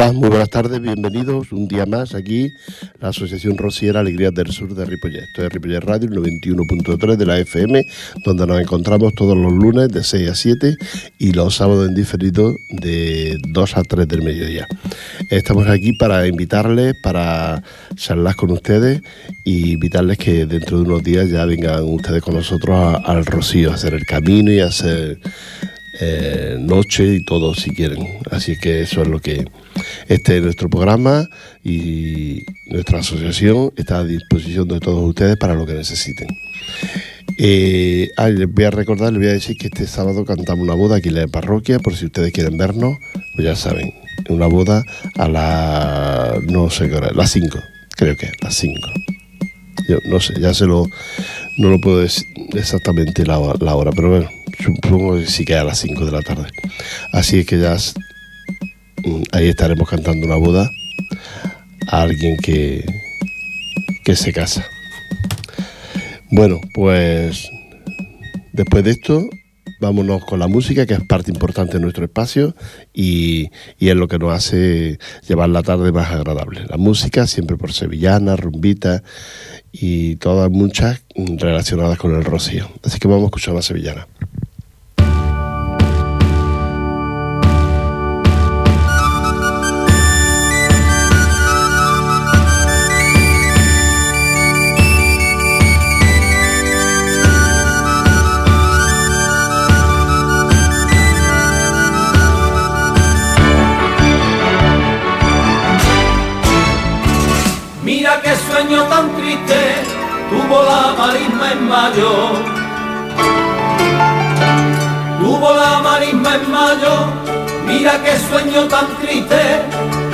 Hola, muy buenas tardes, bienvenidos un día más aquí, la Asociación Rociera Alegrías del Sur de Ripollet. Esto es Ripollet Radio, el 91.3 de la FM, donde nos encontramos todos los lunes de 6 a 7 y los sábados en diferido de 2 a 3 del mediodía. Estamos aquí para invitarles, para charlar con ustedes y invitarles que dentro de unos días ya vengan ustedes con nosotros al Rocío a hacer el camino y a hacer eh, noche y todo si quieren. Así que eso es lo que este es nuestro programa y nuestra asociación está a disposición de todos ustedes para lo que necesiten. Eh, ah, les voy a recordar, les voy a decir que este sábado cantamos una boda aquí en la parroquia, por si ustedes quieren vernos, pues ya saben, una boda a las, no sé qué hora, las 5, creo que, las 5. Yo no sé, ya se lo, no lo puedo decir exactamente la, hora, pero bueno, supongo que sí que a las 5 de la tarde. Así que ya ahí estaremos cantando una boda a alguien que, que se casa. Bueno, pues después de esto, vámonos con la música, que es parte importante de nuestro espacio y, y, es lo que nos hace llevar la tarde más agradable. La música, siempre por sevillana, rumbita y todas muchas relacionadas con el rocío. Así que vamos a escuchar la sevillana. Mayo. Tuvo la marisma en mayo, mira qué sueño tan triste.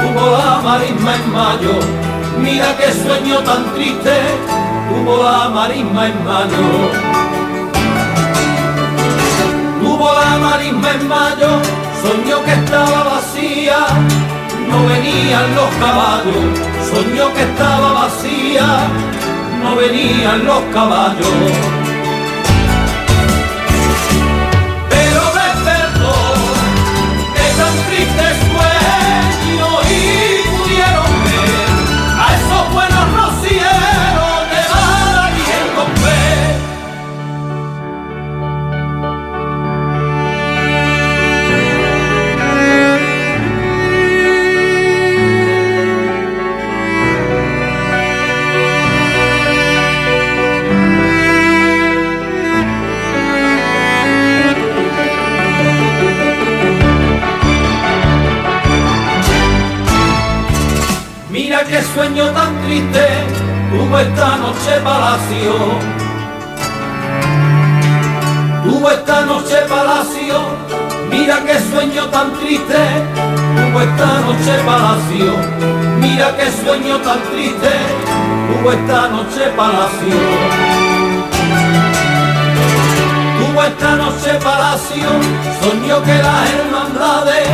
Tuvo la marisma en mayo, mira qué sueño tan triste. Tuvo la marisma en mayo. Tuvo la marisma en mayo, soñó que estaba vacía, no venían los caballos, soñó que estaba vacía no venían los caballos. Noche palacio, mira qué sueño tan triste. Tuvo esta noche palacio, mira qué sueño tan triste. Tuvo esta noche palacio. Tuvo esta noche palacio, soñó que las hermandades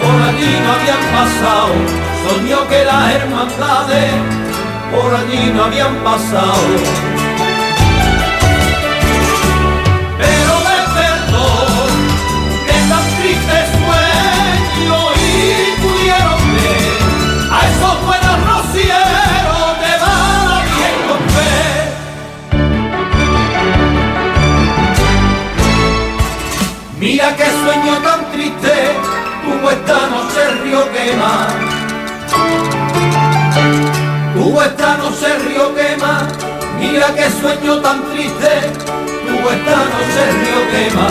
por allí no habían pasado soñó que las hermandades por allí no habían pasado. Mira qué sueño tan triste tuvo esta noche el río quema Tuvo esta noche río quema, mira qué sueño tan triste. Tuvo esta noche río quema,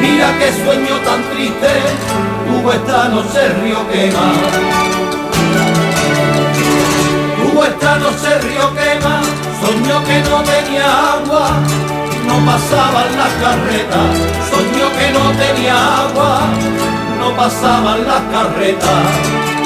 mira qué sueño tan triste. Tuvo esta noche río quema. Tuvo esta noche río quema, soñó que no tenía agua, no pasaban las carretas. Soñó no tenía agua, no pasaban las carretas.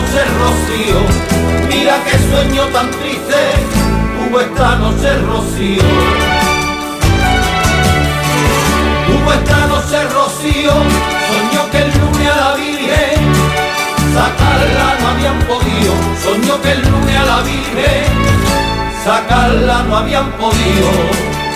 Noche rocío, mira qué sueño tan triste tuvo esta noche rocío. Tuvo esta noche rocío, soñó que el lunes a la Virgen sacarla no habían podido, soñó que el lunes a la Virgen sacarla no habían podido.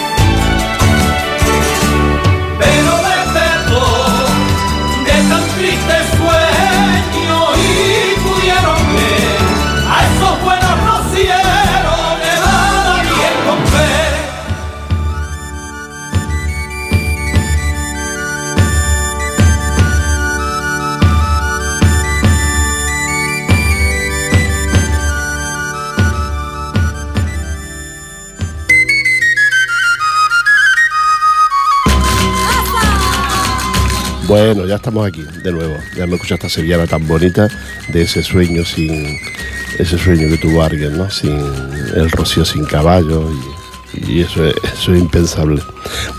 Ya estamos aquí de nuevo. Ya me escucha esta sevillana tan bonita de ese sueño sin ese sueño que tuvo alguien, ¿no? Sin el rocío sin caballo y, eso, es, eso es impensable.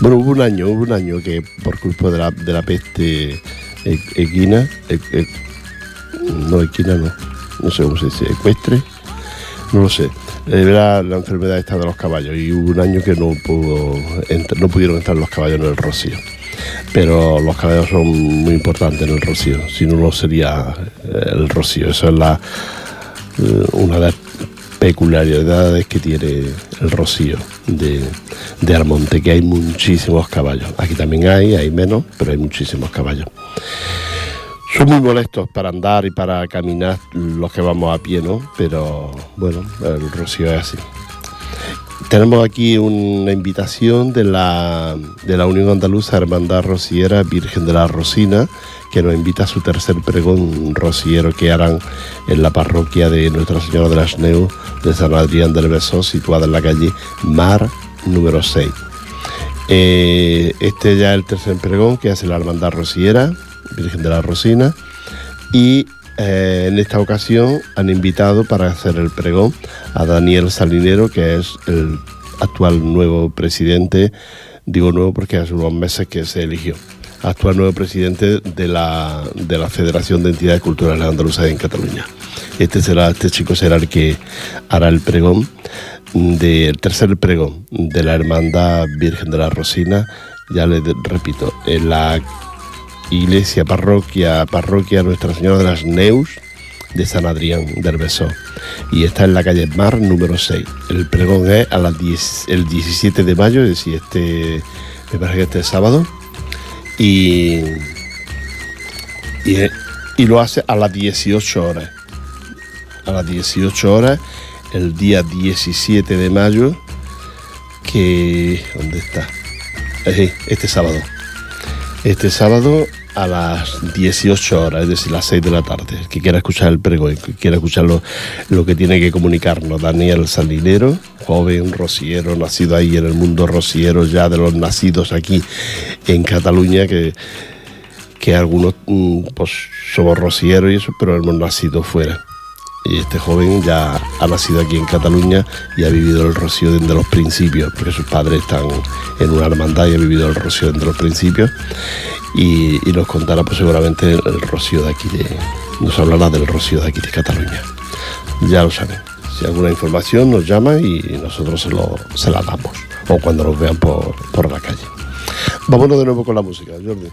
Bueno, hubo un año, hubo un año que por culpa de la, de la peste e, equina, e, e, no equina no, no sé cómo se dice, ecuestre, no lo sé. Era la enfermedad esta de los caballos y hubo un año que no pudo, no pudieron entrar los caballos en el rocío pero los caballos son muy importantes en el rocío, si no, no sería eh, el rocío. Eso es eh, una de las peculiaridades que tiene el rocío de, de Armonte, que hay muchísimos caballos. Aquí también hay, hay menos, pero hay muchísimos caballos. Son muy molestos para andar y para caminar los que vamos a pie, ¿no? Pero bueno, el rocío es así. Tenemos aquí una invitación de la, de la Unión Andaluza Hermandad Rociera Virgen de la Rosina, que nos invita a su tercer pregón rociero que harán en la parroquia de Nuestra Señora de las Neus de San Adrián del Besó, situada en la calle Mar número 6. Eh, este ya es el tercer pregón que hace la Hermandad Rociera, Virgen de la Rosina, y eh, en esta ocasión han invitado para hacer el pregón a Daniel Salinero, que es el actual nuevo presidente, digo nuevo porque hace unos meses que se eligió, actual nuevo presidente de la, de la Federación de Entidades Culturales Andaluzas en Cataluña. Este, este chico será el que hará el pregón, del tercer pregón de la Hermandad Virgen de la Rosina, ya le repito, en la iglesia, parroquia, parroquia Nuestra Señora de las Neus de San Adrián del Besó. Y está en la calle Mar número 6. El pregón es a las 10, el 17 de mayo, es decir, este, me parece que este es sábado. Y, y, lo hace a las 18 horas. A las 18 horas, el día 17 de mayo, que... ¿Dónde está? Este sábado este sábado a las 18 horas, es decir, las 6 de la tarde. Que quiera escuchar el pregón, que quiera escuchar lo, que tiene que comunicarnos. Daniel Salinero, joven rociero, nacido ahí en el mundo rociero, ya de los nacidos aquí en Cataluña, que, que algunos mm, pues, somos rocieros y eso, pero hemos nacido fuera. Y este joven ya ha nacido aquí en Cataluña y ha vivido el rocío desde los principios, porque sus padres están en una hermandad y ha vivido el rocío desde los principios. Y, nos contará pues seguramente el, rocío de aquí de. nos hablará del rocío de aquí de Cataluña. Ya lo saben. Si alguna información nos llama y nosotros se, lo, se la damos. O cuando nos vean por, por la calle. Vámonos de nuevo con la música, Jordi.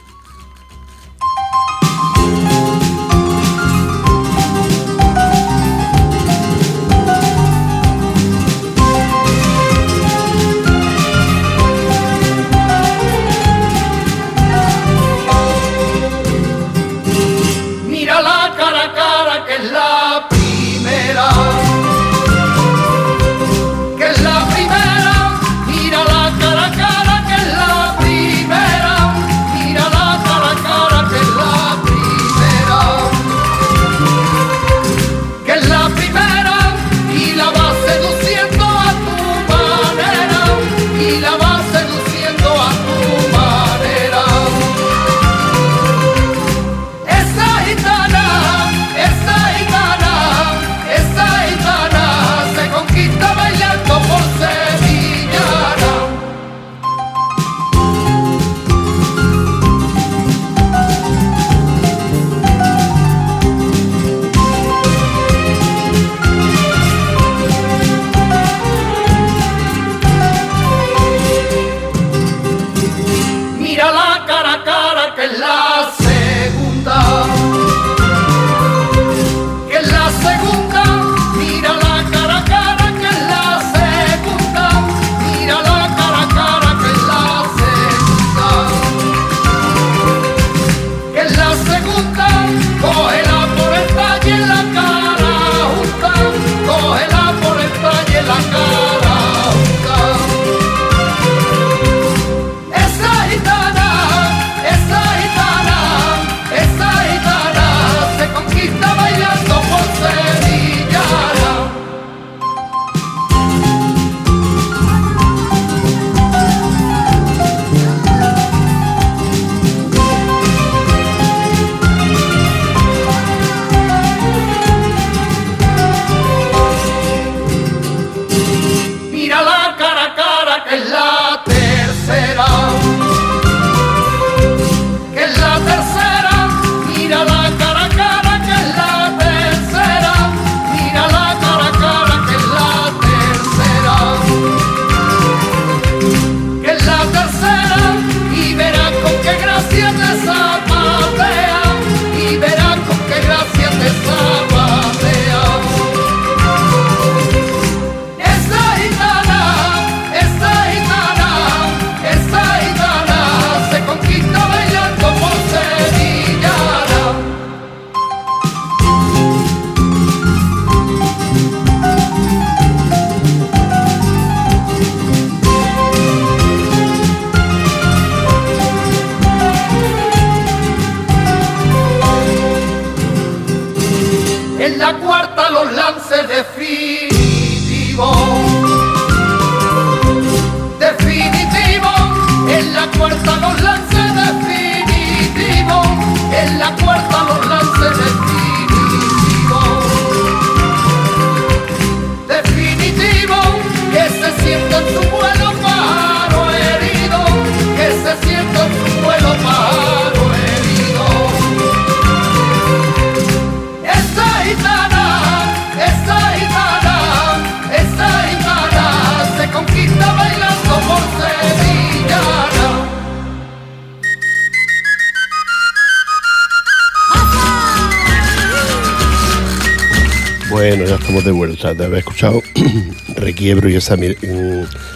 De haber escuchado Requiebro y esa mi-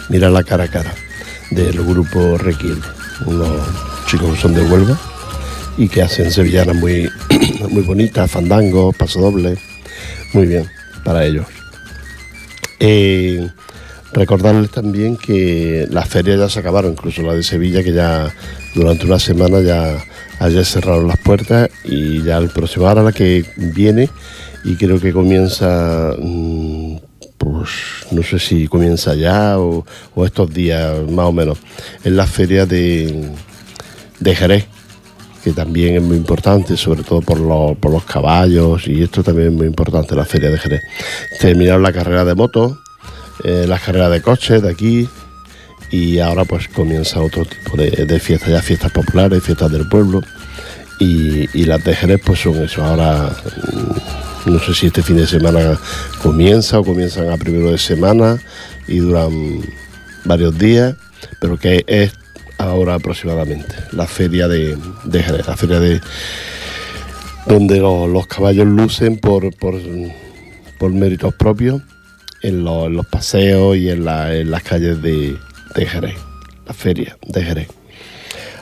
Mira la cara a cara del grupo Requiebro. Unos chicos que son de Huelva y que hacen sevillanas muy, muy bonitas, fandangos, pasodobles. Muy bien, para ellos. Eh, recordarles también que las ferias ya se acabaron, incluso la de Sevilla, que ya durante una semana ya ayer cerraron las puertas y ya el próximo, ahora la que viene y creo que comienza, mm, pues no sé si comienza ya o, estos días más o menos, es la feria de, de Jerez que también es muy importante, sobre todo por los, por los caballos, y esto también es muy importante, la feria de Jerez. Terminaron la carrera de motos, eh, las carreras de coches de aquí, y ahora pues comienza otro tipo de, fiestas, ya fiestas populares, fiestas del pueblo, y, y las de Jerez pues son eso, ahora mm, no sé si este fin de semana comienza o comienzan a primero de semana y duran varios días, pero que es ahora aproximadamente, la feria de, de Jerez, la feria de donde los, los caballos lucen por, por, por méritos propios en, los- en los paseos y en, la- en las calles de, de Jerez, la feria de Jerez.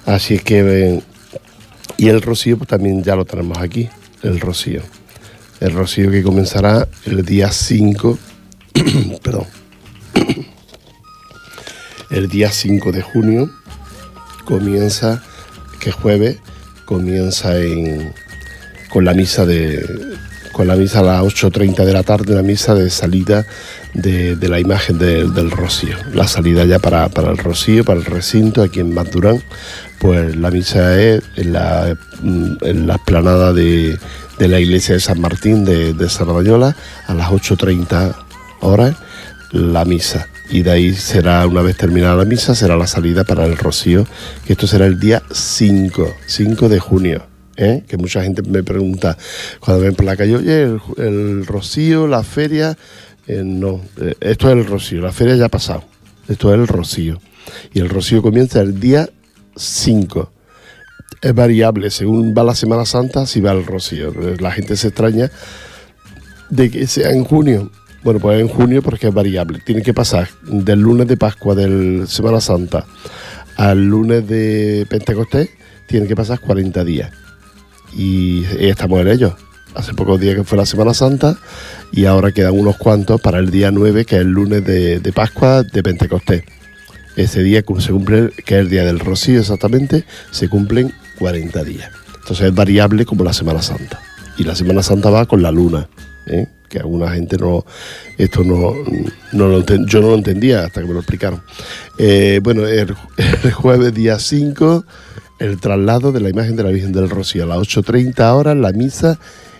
Así es que, eh, y el rocío pues también ya lo tenemos aquí, el rocío. El rocío que comenzará el día 5, perdón, el día 5 de junio comienza, que jueves, comienza en, con la misa de con la misa a las 8.30 de la tarde, una misa de salida de, la imagen de- del Rocío. La salida ya para, para el Rocío, para el recinto, aquí en Maturán, pues la misa es en la, en la esplanada de, de la iglesia de San Martín de, de Sardañola a las 8.30 horas la misa. Y de ahí será, una vez terminada la misa, será la salida para el Rocío, que esto será el día 5, 5 de junio. ¿eh? Que mucha gente me pregunta cuando ven por la calle, oye, el, Rocío, la feria. Eh, no, eh, esto es el Rocío, la feria ya ha pasado. Esto es el Rocío. Y el Rocío comienza el día 5 es variable, según va la Semana Santa, si va el rocío. La gente se extraña de que sea en junio. Bueno, pues en junio porque es variable. Tiene que pasar del lunes de Pascua del Semana Santa al lunes de Pentecostés, tiene que pasar 40 días. Y estamos en ello. Hace pocos días que fue la Semana Santa y ahora quedan unos cuantos para el día 9, que es el lunes de, de Pascua de Pentecostés. Ese día se cumple, que es el día del Rocío exactamente, se cumplen 40 días. Entonces es variable como la Semana Santa. Y la Semana Santa va con la luna, ¿eh? que alguna gente no, esto no, no lo enten- yo no lo entendía hasta que me lo explicaron. Eh, bueno, el, jueves día 5, el traslado de la imagen de la Virgen del Rocío a las 8.30 horas, la misa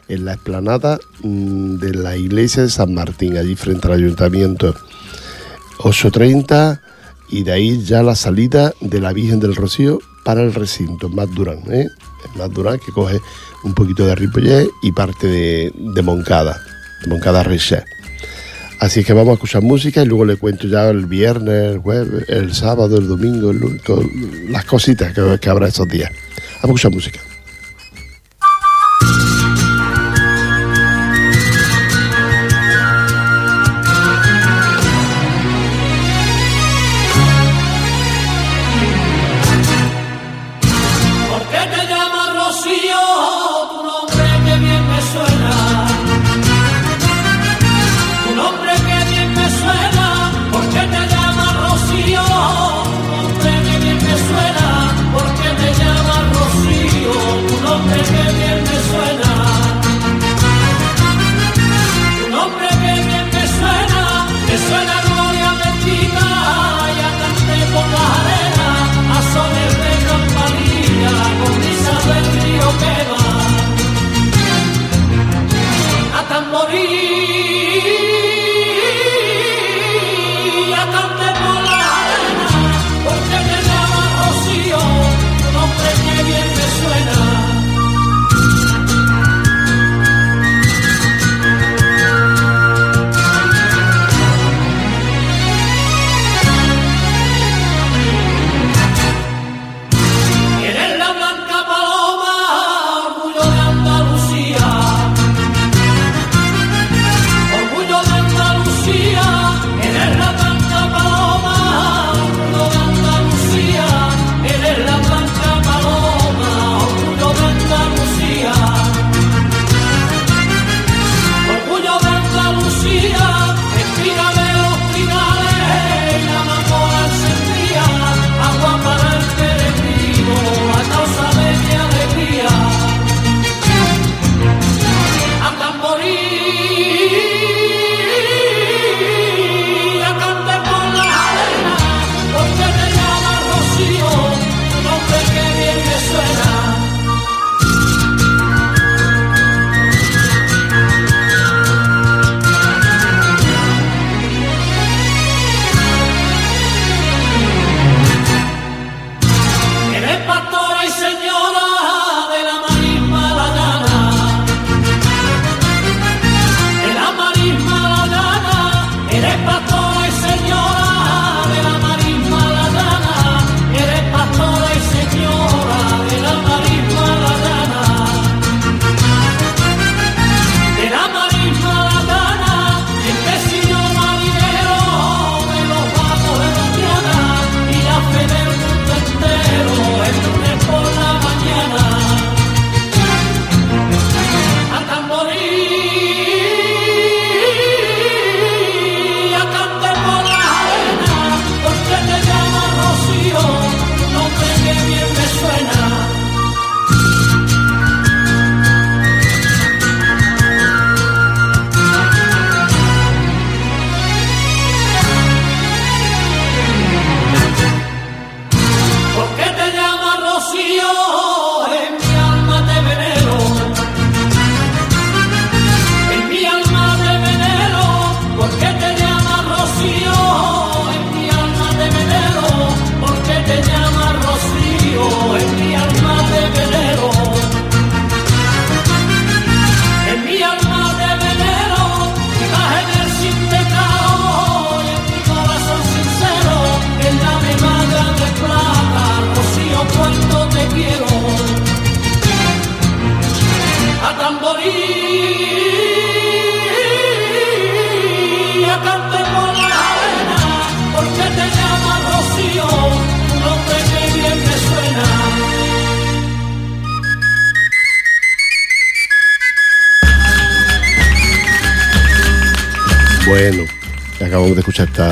en la explanada mm, de la iglesia de San Martín, allí frente al ayuntamiento. 8.30 y de ahí ya la salida de la Virgen del Rocío para el recinto, Más Durán, ¿eh? Más Durán que coge un poquito de Ripollet y parte de, Moncada, de Moncada Reché. Así que vamos a escuchar música y luego le cuento ya el viernes, el jueves, el sábado, el domingo, el lunes, las cositas que, habrá estos días. Vamos a escuchar música.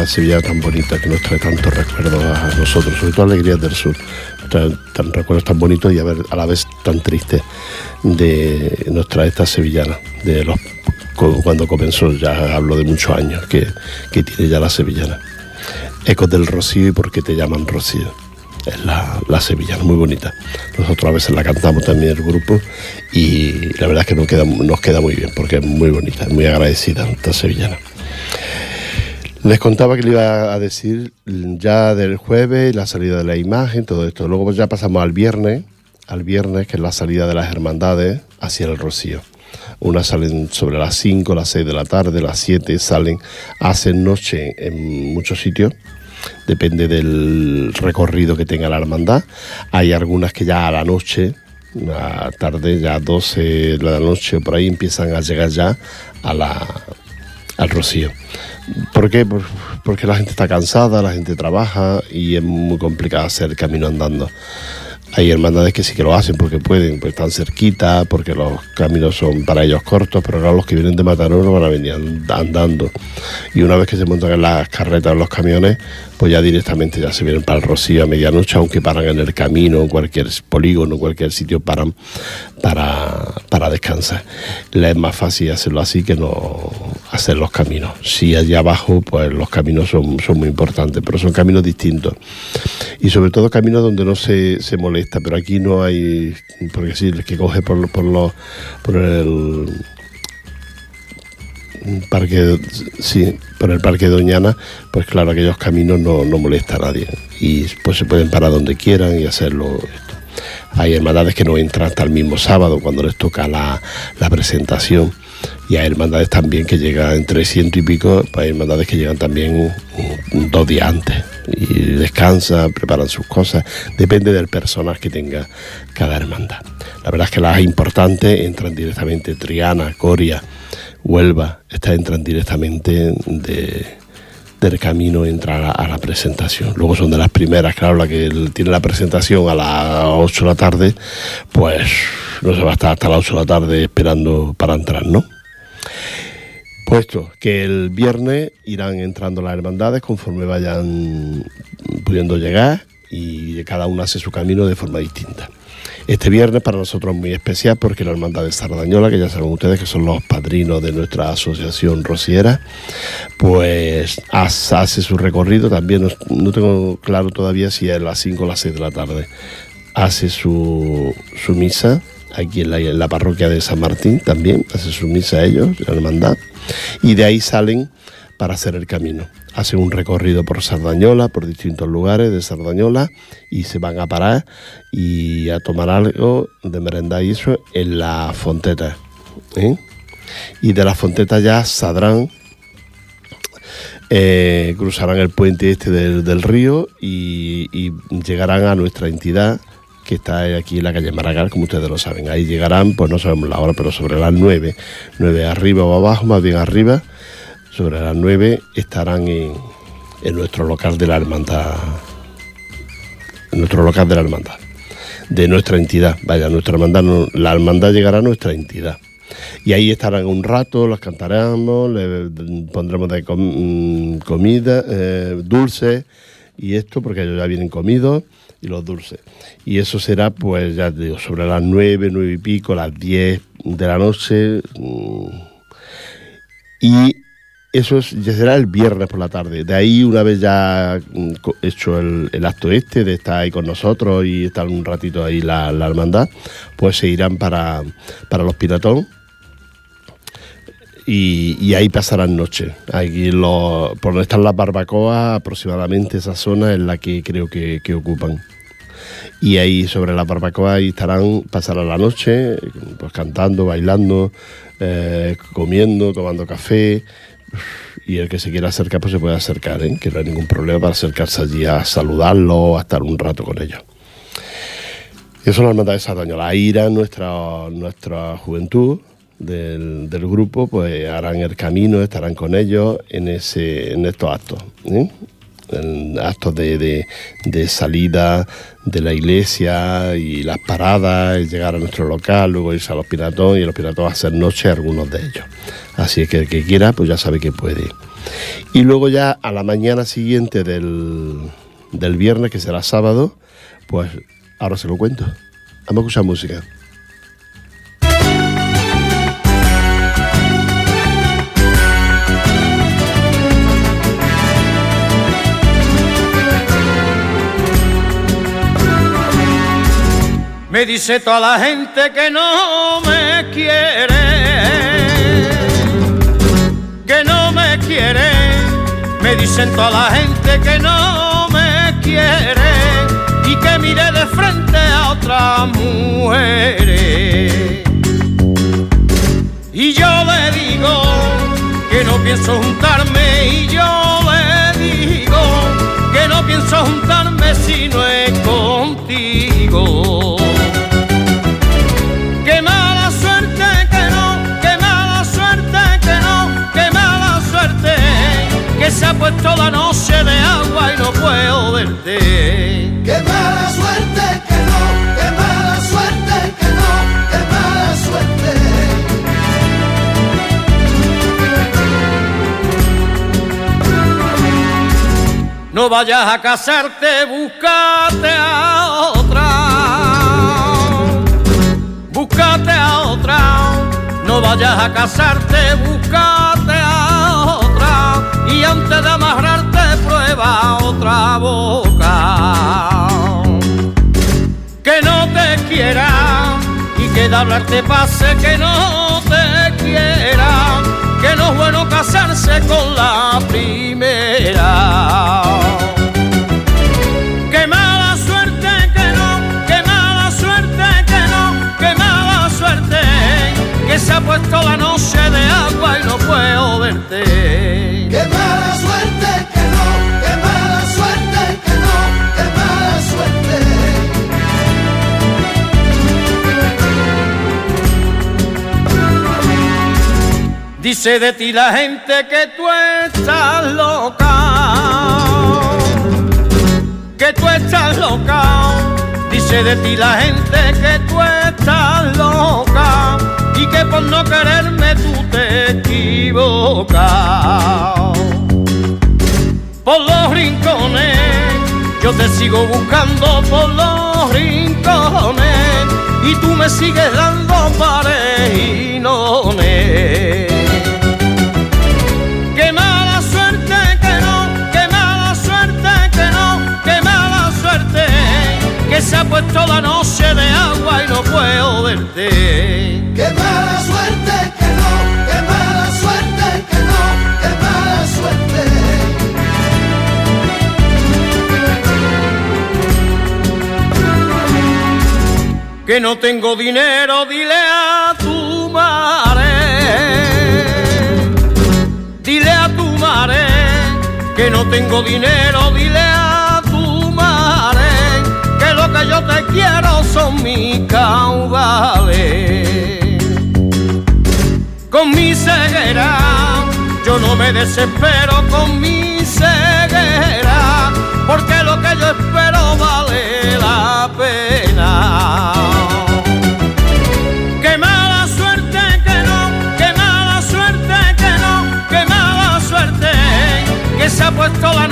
Esta Sevilla tan bonita que nos trae tantos recuerdos a nosotros, sobre todo alegrías del sur. tan recuerdos tan bonitos y a, la vez tan tristes de nos trae esta sevillana, de los cuando comenzó, ya hablo de muchos años que, tiene ya la sevillana. Ecos del Rocío y por qué te llaman Rocío. Es la, la, sevillana, muy bonita. Nosotros a veces la cantamos también el grupo y la verdad es que nos queda muy bien porque es muy bonita, muy agradecida esta sevillana. Les contaba que le iba a decir ya del jueves, la salida de la imagen, todo esto. Luego ya pasamos al viernes, al viernes, que es la salida de las hermandades hacia el Rocío. Unas salen sobre las 5, las 6 de la tarde, las 7 salen, hacen noche en muchos sitios, depende del recorrido que tenga la hermandad. Hay algunas que ya a la noche, a tarde, ya 12 de la noche por ahí empiezan a llegar ya a la, al Rocío. ¿Por qué? Porque la gente está cansada, la gente trabaja y es muy complicado hacer camino andando. Hay hermandades que sí que lo hacen porque pueden, pues están cerquita, porque los caminos son para ellos cortos, pero ahora los que vienen de Mataró no van a venir andando. Y una vez que se montan en las carretas, en los camiones, pues ya directamente ya se vienen para el Rocío a medianoche, aunque paran en el camino, en cualquier polígono, cualquier sitio paran para, para descansar. Le es más fácil hacerlo así que no hacer los caminos. Si allá abajo, pues los caminos son, son muy importantes, pero son caminos distintos. Y sobre todo caminos donde no se, se molesta pero aquí no hay, porque sí, el que coge por, por, los, por el parque, sí, por el parque Doñana, pues claro, aquellos caminos no, molesta a nadie y pues se pueden parar donde quieran y hacerlo. Hay hermandades que no entran hasta el mismo sábado cuando les toca la, la presentación y hay hermandades también que llegan entre ciento y pico, pues hay hermandades que llegan también dos días antes y descansan, preparan sus cosas, depende del personal que tenga cada hermandad. La verdad es que las importantes entran directamente, Triana, Coria, Huelva, estas entran directamente del camino, entran a la, presentación. Luego son de las primeras, claro, la que tiene la presentación a las 8 de la tarde, pues no se va a estar hasta las 8 de la tarde esperando para entrar, ¿no? Puesto que el viernes irán entrando las hermandades conforme vayan pudiendo llegar y cada una hace su camino de forma distinta. Este viernes para nosotros es muy especial porque la Hermandad de Sardañola, que ya saben ustedes que son los padrinos de nuestra asociación rociera, pues hace su recorrido. También no, tengo claro todavía si es a las 5 o las 6 de la tarde. Hace su, su misa aquí en la, en la, parroquia de San Martín también, hace su misa ellos, la hermandad, y de ahí salen para hacer el camino. Hacen un recorrido por Sardañola, por distintos lugares de Sardañola, y se van a parar y a tomar algo de merenda y eso en la fonteta. ¿eh? Y de la fonteta ya saldrán, eh, cruzarán el puente este del, río y, y, llegarán a nuestra entidad que está aquí en la calle Maragall, como ustedes lo saben. Ahí llegarán, pues no sabemos la hora, pero sobre las 9, 9 arriba o abajo, más bien arriba, sobre las 9 estarán en, nuestro local de la hermandad. En nuestro local de la hermandad. De nuestra entidad. Vaya, nuestra hermandad, la hermandad llegará a nuestra entidad. Y ahí estarán un rato, los cantaremos, le pondremos de mm, comida, eh, dulces y esto, porque ellos ya vienen comidos y los dulces. Y eso será, pues ya digo, sobre las nueve, nueve y pico, las diez de la noche. Mm, y eso ya será el viernes por la tarde. De ahí, una vez ya mm, hecho el, acto este de estar ahí con nosotros y estar un ratito ahí la, hermandad, pues se irán para, para los Piratón. Y, ahí pasarán noche. Aquí por donde están las barbacoas, aproximadamente esa zona es la que creo que, ocupan. Y ahí sobre la barbacoa ahí estarán, pasarán la noche, pues cantando, bailando, eh, comiendo, tomando café y el que se quiera acercar pues se puede acercar, ¿eh? que no hay ningún problema para acercarse allí a saludarlo, a estar un rato con ellos. Y eso es la hermandad de Sardañola. Ahí irá nuestra, nuestra juventud del, grupo, pues harán el camino, estarán con ellos en, ese, en estos actos. ¿eh? Actos de, de, salida de la iglesia y las paradas, llegar a nuestro local, luego irse a los piratón y los piratón hacer noche algunos de ellos. Así que el que quiera, pues ya sabe que puede. Y luego ya a la mañana siguiente del, del viernes, que será sábado, pues ahora se lo cuento. Vamos a escuchar música. Me dice toda la gente que no me quiere, que no me quiere. Me dicen toda la gente que no me quiere y que mire de frente a otra mujer. Y yo le digo que no pienso juntarme y yo le digo que no pienso juntarme si no es contigo. Puesto la noche de agua y no puedo verte. Qué mala suerte que no, qué mala suerte que no, qué mala suerte. No vayas a casarte, búscate a otra. Búscate a otra. No vayas a casarte, búscate a otra y antes de amarrarte prueba otra boca. Que no te quiera y que de hablarte pase que no te quiera, que no es bueno casarse con la primera. Qué mala suerte que no, qué mala suerte que no, qué mala suerte que se ha puesto la noche de agua y no puedo verte. Dice de ti la gente que tú estás loca, que tú estás loca. Dice de ti la gente que tú estás loca y que por no quererme tú te equivocas. Por los rincones, yo te sigo buscando por los rincones y tú me sigues dando parejinones. Se ha puesto la noche de agua y no puedo verte. Qué mala suerte que no, qué mala suerte que no, qué mala suerte. Que no tengo dinero, dile a tu madre. Dile a tu madre que no tengo dinero, dile a que yo te quiero son mis caudales. Con mi ceguera, yo no me desespero con mi ceguera, porque lo que yo espero vale la pena. Qué mala suerte que no, qué mala suerte que no, qué mala suerte que se ha puesto la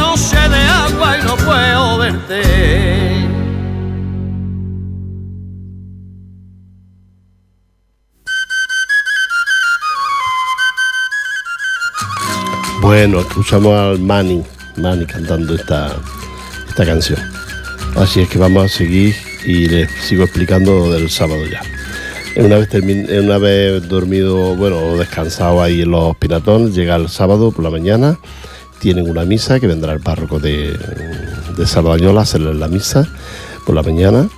Bueno, escuchamos al Manny, Manny cantando esta, esta canción. Así es que vamos a seguir y les sigo explicando del sábado ya. Una vez, una vez dormido, bueno, descansado ahí en los pinatones, llega el sábado por la mañana, tienen una misa que vendrá el párroco de, de Sardañola a hacerles la misa por la mañana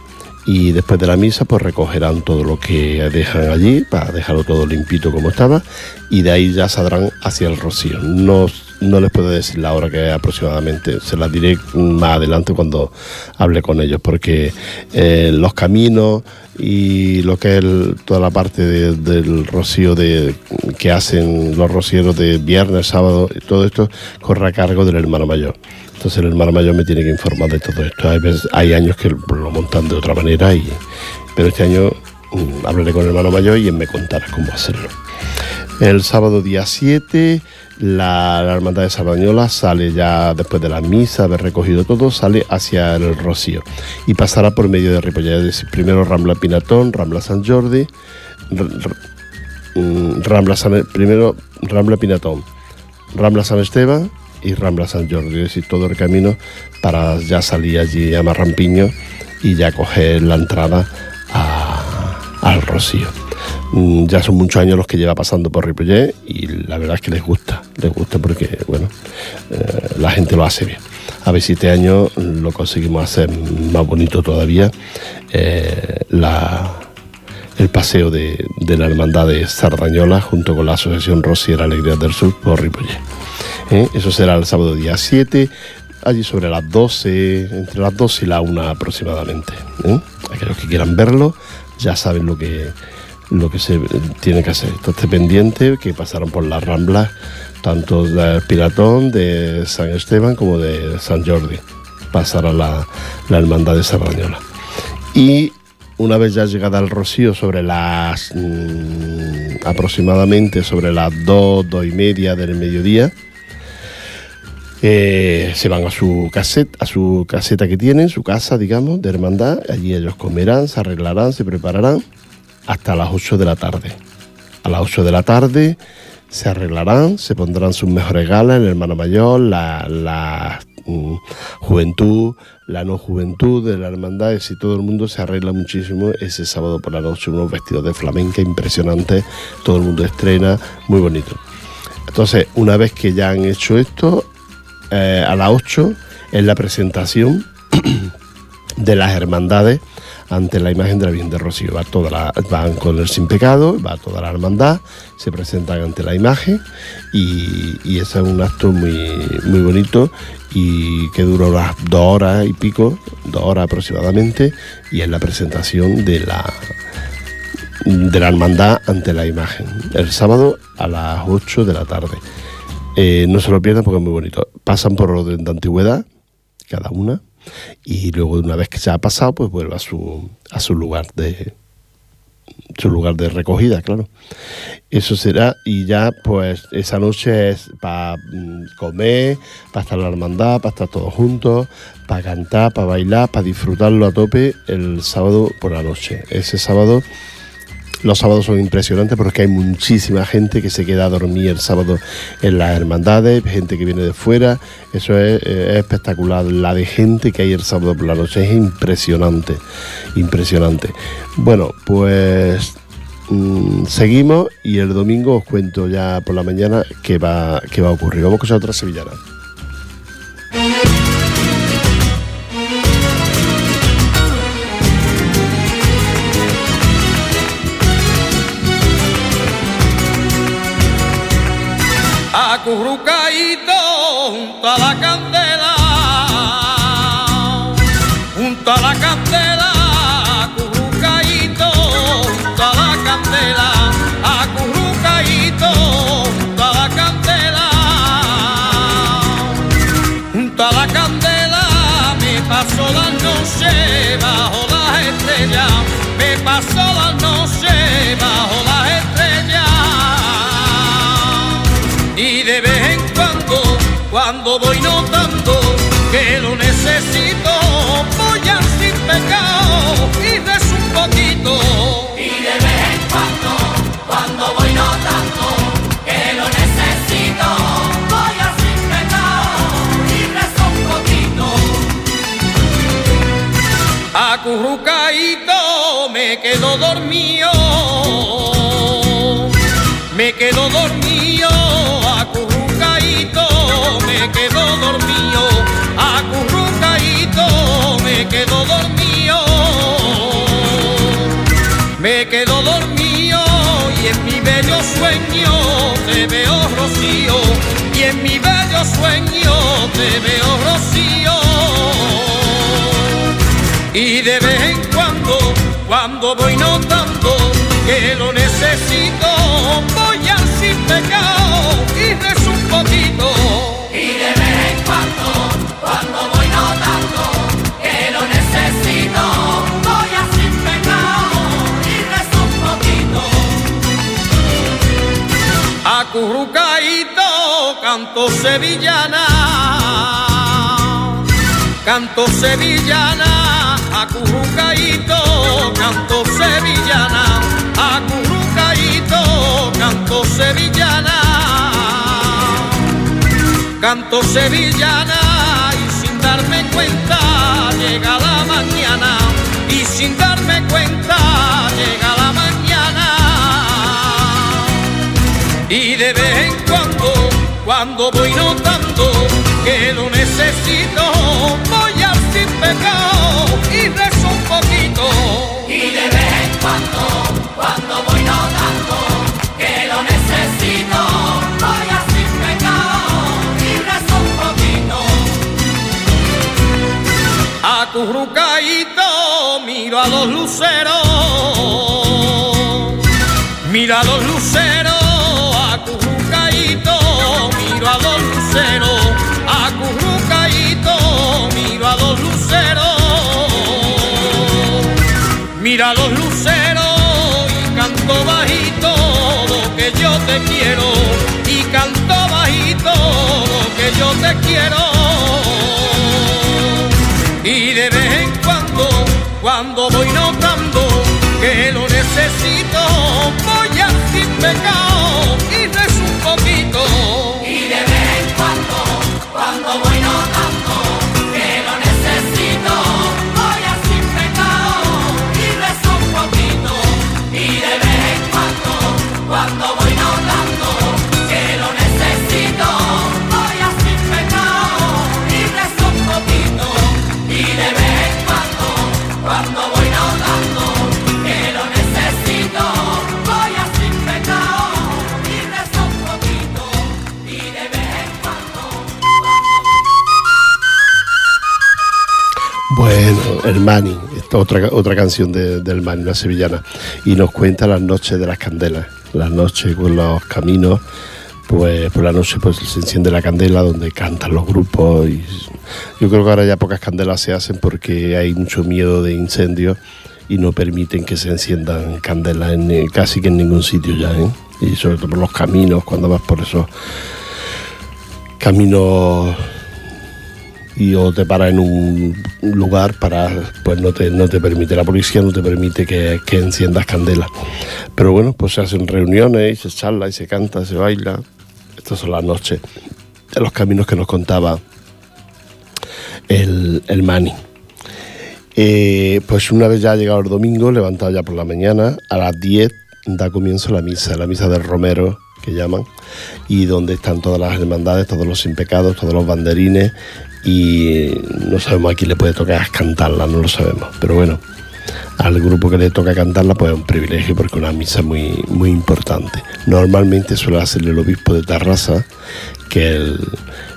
y después de la misa pues recogerán todo lo que dejan allí para dejarlo todo limpito como estaba y de ahí ya saldrán hacia el rocío. No, no les puedo decir la hora que aproximadamente, se las diré más adelante cuando hable con ellos porque eh, los caminos y lo que es el- toda la parte de- del rocío de, que hacen los rocieros de viernes, sábado, todo esto corre a cargo del hermano mayor. Entonces el hermano mayor me tiene que informar de todo esto. Hay, veces- hay años que lo montan de otra manera, y, pero este año mm, hablaré con el hermano mayor y él me contará cómo hacerlo. El sábado día 7, la, Hermandad de Sardañola sale ya después de la misa, haber recogido todo, sale hacia el Rocío y pasará por medio de Ripollet. Es decir, primero Rambla Pinatón, Rambla San Jordi, mm, Rambla primero Rambla Pinatón, Rambla San Esteban y Rambla San Jordi, es todo el camino para ya salir allí a Marrampiño y ya coger la entrada a- al Rocío. Mm, Ya son muchos años los que lleva pasando por Ripollet y la verdad es que les gusta, les gusta porque, bueno, eh, la gente lo hace bien. A ver si este año lo conseguimos hacer más bonito todavía. eh, la, el paseo de, de la Hermandad de Sardañola junto con la Asociación Rosiera Alegría del Sur por Ripollet. ¿Eh? Eso será el sábado día 7, allí sobre las 12, entre las 12 y la 1 aproximadamente. ¿eh? Aquellos que quieran verlo ya saben lo que, lo que se tiene que hacer. Entonces pendiente que pasaron por las ramblas, tanto del Piratón, de San Esteban como de San Jordi. Pasará la, la hermandad de Sardañola. Y una vez ya llegada al Rocío, sobre las mm, aproximadamente sobre las 2, 2 y media del mediodía, eh, se van a su caseta, a su caseta que tienen, su casa, digamos, de hermandad. Allí ellos comerán, se arreglarán, se prepararán hasta las 8 de la tarde. A las 8 de la tarde se arreglarán, se pondrán sus mejores galas, el hermano mayor, la, la, mm, juventud, la no juventud de la hermandad, y todo el mundo se arregla muchísimo ese sábado por la noche, unos vestidos de flamenca impresionantes, todo el mundo estrena, muy bonito. Entonces, una vez que ya han hecho esto, eh, a las 8 es la presentación de las hermandades ante la imagen de la Virgen de Rocío. Va toda la, van con el sin pecado, va toda la hermandad, se presentan ante la imagen y, ese es un acto muy, muy bonito y que dura unas dos horas y pico, dos horas aproximadamente, y es la presentación de la de la hermandad ante la imagen, el sábado a las 8 de la tarde. Eh, no se lo pierdan porque es muy bonito. Pasan por orden de antigüedad, cada una, y luego una vez que se ha pasado, pues vuelve a su, a su lugar de su lugar de recogida, claro. Eso será, y ya pues esa noche es para mm, comer, para estar la hermandad, para estar todos juntos, para cantar, para bailar, para disfrutarlo a tope el sábado por la noche. Ese sábado los sábados son impresionantes porque hay muchísima gente que se queda a dormir el sábado en las hermandades, gente que viene de fuera. Eso es, eh, espectacular. La de gente que hay el sábado por la noche es impresionante, impresionante. Bueno, pues mm, seguimos y el domingo os cuento ya por la mañana qué va, qué va a ocurrir. Vamos con otra sevillana. Acurrucadito junto a la candela, cuando, voy notando que lo necesito, voy a sin pecado y rezo un poquito. Y de vez en cuando, cuando voy notando que lo necesito, voy a sin pecado y rezo un poquito. Acurrucadito me quedo me quedo dormido, me quedo dormido y en mi bello sueño te veo rocío, y en mi bello sueño te veo rocío. Y de vez en cuando, cuando voy notando que lo necesito, voy canto sevillana, canto sevillana, acurrucadito, canto sevillana, acurrucadito, canto sevillana, canto sevillana y sin darme cuenta llega la mañana y sin darme cuenta llega la mañana. Y de vez en cuando, cuando voy notando que lo necesito, voy al sin pecado y rezo un poquito. Y de vez en cuando, cuando voy notando que lo necesito, voy a sin pecado y rezo un poquito. Acurrucadito, miro a los luceros, miro a los luceros, mira los luceros y canto bajito lo que yo te quiero, y canto bajito lo que yo te quiero. Y de vez en cuando, cuando voy notando que lo necesito, el Mani, esta otra, otra canción de- del Mani, una sevillana, y nos cuenta las noches de las candelas, las noches con los caminos, pues por la noche pues se enciende la candela donde cantan los grupos y yo creo que ahora ya pocas candelas se hacen porque hay mucho miedo de incendios y no permiten que se enciendan candelas en, eh, casi que en ningún sitio ya, ¿eh? y sobre todo por los caminos, cuando vas por esos caminos y o te para en un lugar para pues no te no te permite la policía no te permite que, enciendas candela. Pero bueno pues se hacen reuniones y se charla y se canta se baila. Estas son las noches de los caminos que nos contaba el, el Mani. Eh, pues una vez ya llegado el domingo levantado ya por la mañana a las 10 da comienzo la misa la misa del Romero que llaman y donde están todas las hermandades, todos los sin pecados, todos los banderines y no sabemos a quién le puede tocar cantarla, no lo sabemos, pero bueno, al grupo que le toca cantarla pues es un privilegio porque es una misa muy, muy importante. Normalmente suele hacerle el obispo de Tarrasa, que es el,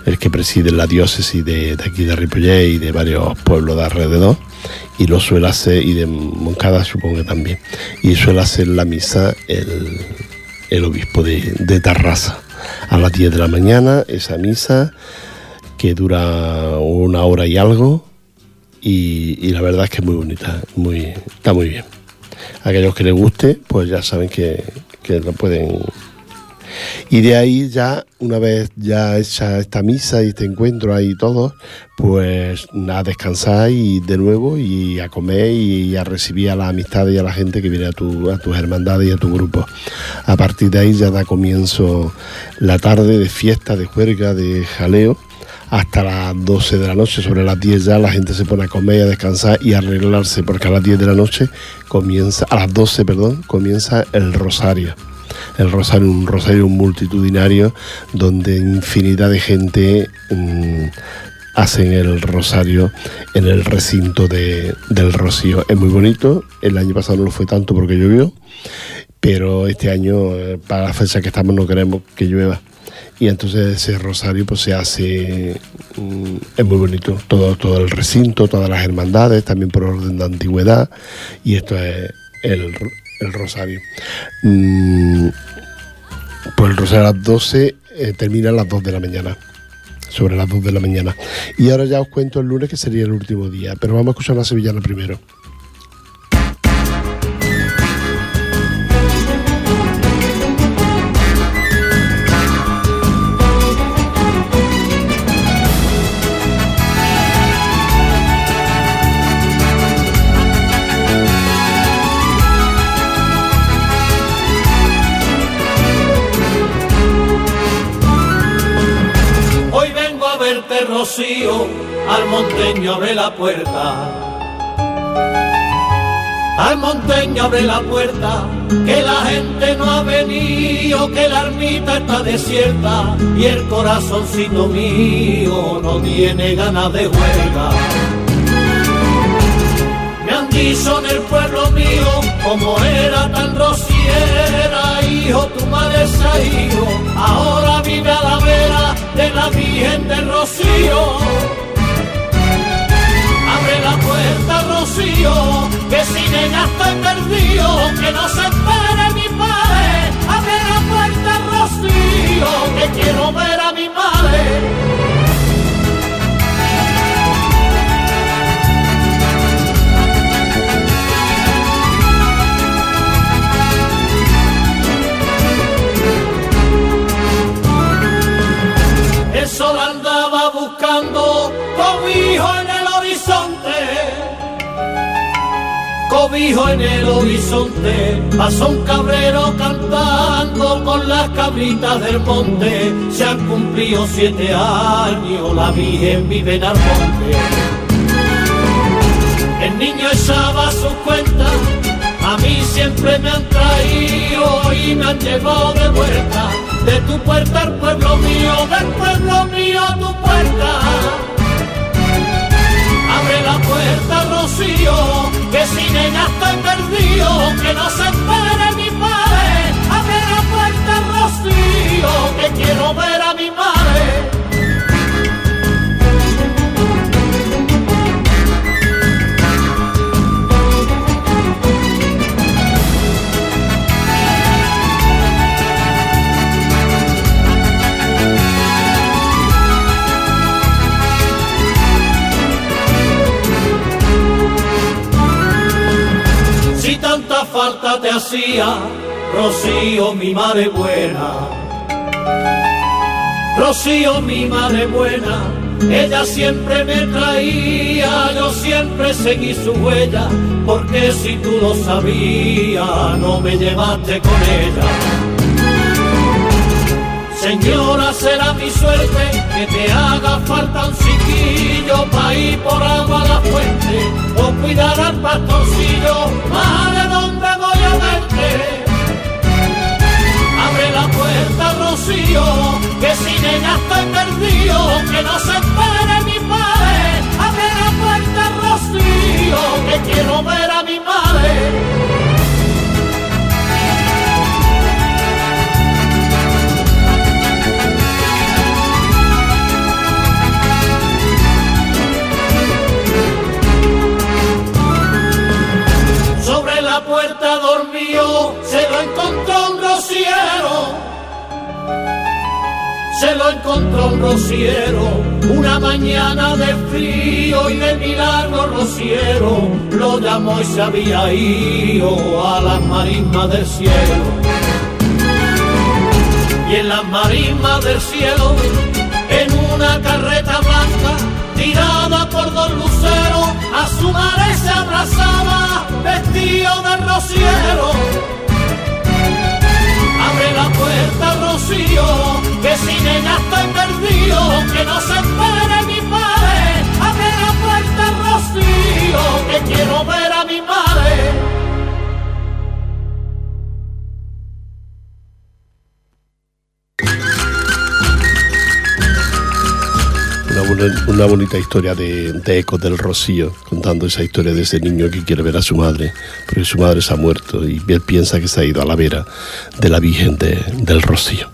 el que preside la diócesis de, de aquí de Ripollet y de varios pueblos de alrededor, y lo suele hacer, y de Moncada supongo que también, y suele hacer la misa el, el obispo de, de Tarrasa. A las 10 de la mañana, esa misa que dura una hora y algo y, la verdad es que es muy bonita, muy, está muy bien. Aquellos que les guste, pues ya saben que, que lo pueden... Y de ahí ya, una vez ya hecha esta misa y este encuentro ahí todos, pues a descansar y de nuevo y a comer y a recibir a las amistades y a la gente que viene a, tu, a tus hermandades y a tu grupo. A partir de ahí ya da comienzo la tarde de fiesta, de juerga, de jaleo hasta las 12 de la noche, sobre las 10 ya la gente se pone a comer, a descansar y a arreglarse, porque a las 10 de la noche comienza, a las 12, perdón, comienza el rosario. El rosario, un rosario multitudinario donde infinidad de gente mm, hacen el rosario en el recinto de- del Rocío. Es muy bonito, el año pasado no lo fue tanto porque llovió, pero este año, eh, para la fecha que estamos, no queremos que llueva. Y entonces ese rosario pues se hace, mm, es muy bonito, todo, todo el recinto, todas las hermandades, también por orden de antigüedad, y esto es el, el rosario. Mm, pues el rosario a las 12 eh, termina a las 2 de la mañana, sobre las 2 de la mañana. Y ahora ya os cuento el lunes que sería el último día, pero vamos a escuchar la sevillana primero. Al monteño abre la puerta. Al monteño abre la puerta, que la gente no ha venido, que la ermita está desierta y el corazoncito mío no tiene ganas de huelga. Me han dicho en el pueblo mío, como era tan rociera, hijo, tu madre se ha ido, ahora vive a la vera de la Virgen de Rocío. Rocío, que sin ella perdido, que no se espere Cobijo en el horizonte, pasó un cabrero cantando con las cabritas del monte. Se han cumplido siete años, la Virgen vive en Armonte. El niño echaba sus cuentas, a mí siempre me han traído y me han llevado de vuelta. De tu puerta al pueblo mío, del pueblo mío a tu puerta. La puerta, Rocío, que sin ella estoy perdido, que no se espere mi padre. Abre la puerta, Rocío, que quiero ver a te hacía, Rocío, mi madre buena. Rocío, mi madre buena, ella siempre me traía, yo siempre seguí su huella, porque si tú lo sabías, no me llevaste con ella. Señora, será mi suerte que te haga falta un chiquillo pa' ir por agua a la fuente o cuidar al pastorcillo. Madre, ¿dónde voy Abre la puerta, Rocío, que sin ella estoy perdido, que no se espere mi padre. Abre la puerta, Rocío, que quiero ver a mi madre. Se lo encontró un rociero. Se lo encontró un rociero, una mañana de frío y de milagro rociero, lo llamó y se había ido a las marismas del cielo. Y en las marismas del cielo, en una carreta blanca, tirada por dos luceros, a su madre se abrazaba, vestido de rociero. Abre la puerta, Rocío, que sin ella estoy perdido, que no se espere mi padre. Abre la puerta, Rocío, Una, bonita historia de, de Ecos del Rocío, contando esa historia de ese niño que quiere ver a su madre, porque su madre se ha muerto y él piensa que se ha ido a la vera de la Virgen de- del Rocío.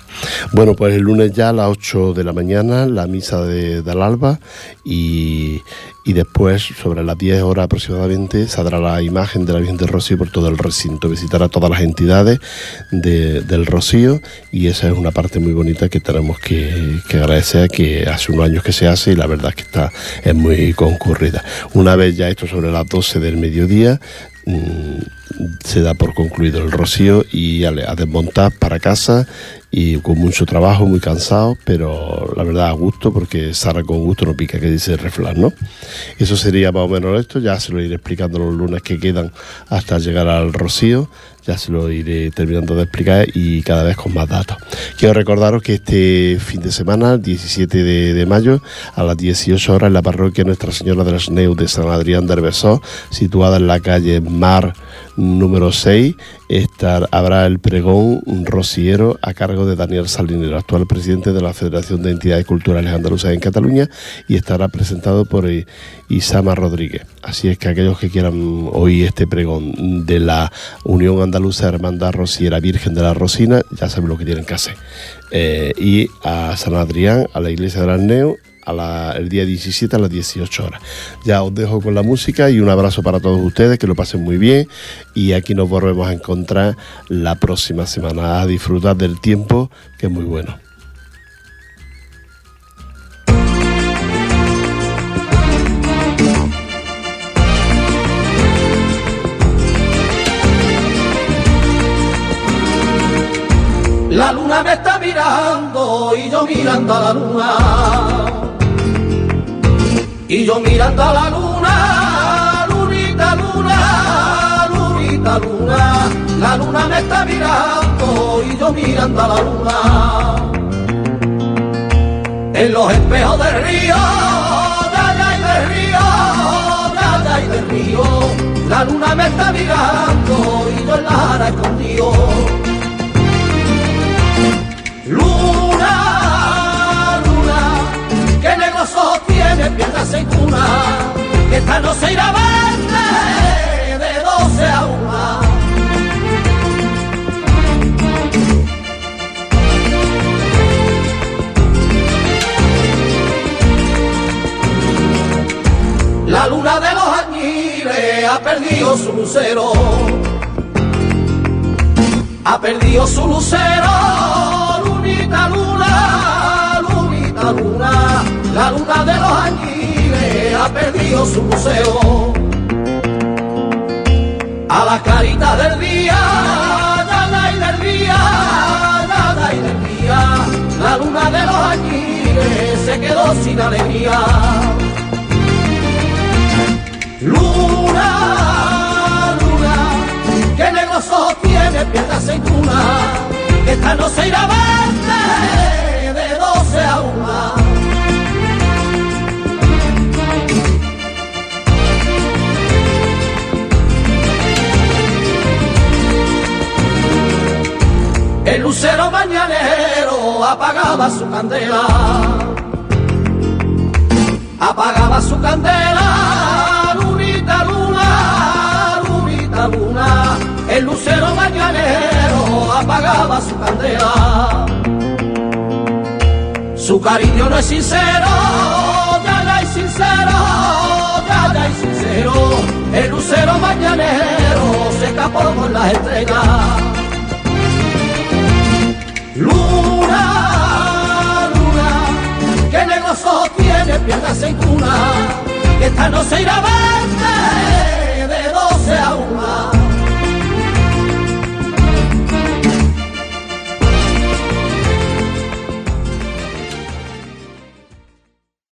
Bueno, pues el lunes ya a las 8 de la mañana la misa de, del alba y, y después sobre las 10 horas aproximadamente saldrá la imagen de la Virgen del Rocío por todo el recinto, visitará todas las entidades de- del Rocío y esa es una parte muy bonita que tenemos que, que agradecer que hace unos años que se hace y la verdad es que está es muy concurrida. Una vez ya esto sobre las 12 del mediodía mm, se da por concluido el rocío y a desmontar para casa y con mucho trabajo, muy cansado, pero la verdad a gusto porque Sara con gusto no pica, que dice el ¿no? Eso sería más o menos esto, ya se lo iré explicando los lunes que quedan hasta llegar al rocío, ya se lo iré terminando de explicar y cada vez con más datos. Quiero recordaros que este fin de semana, 17 de, de mayo, a las 18 horas en la parroquia Nuestra Señora de las Neus de San Adrián del Besós, situada en la calle Mar número 6, estar, habrá el pregón rociero a cargo de Daniel Salinero, actual presidente de la Federación de Entidades Culturales Andaluzas en Cataluña, y estará presentado por Isama Rodríguez. Así es que aquellos que quieran oír este pregón de la Unión Andaluza Hermandad Rociera Virgen de la Rosina, ya saben lo que tienen que hacer. Eh, y a San Adrián, a la iglesia de las Neo, a el día 17 a las 18 horas. Ya os dejo con la música y un abrazo para todos ustedes, que lo pasen muy bien y aquí nos volvemos a encontrar la próxima semana a disfrutar del tiempo que es muy bueno. La luna me está mirando y yo mirando a la luna. Y yo mirando a la luna, lunita luna, lunita luna. La luna me está mirando y yo mirando a la luna. En los espejos del río, de allá y del río, de allá y del río. La luna me está mirando y yo en la ara escondido. De aceituna, que esta no se irá de doce a una. La luna de los añiles ha perdido su lucero ha perdido su lucero, lunita luna, lunita luna, la luna de los añiles ha perdido su museo. A la carita del día, nada y del día, nada y del día, la luna de los añiles se quedó sin alegría. Luna, luna, que negros ojos tiene, piedra aceituna, que esta no se irá a verte. El lucero mañanero apagaba su candela, apagaba su candela, lunita luna, lunita luna. El lucero mañanero apagaba su candela. Su cariño no es sincero, ya ya es sincero, ya ya es sincero. El lucero mañanero se escapó con las estrellas. te pierdas en cuna, que esta no se irá a vender de 12 a 1.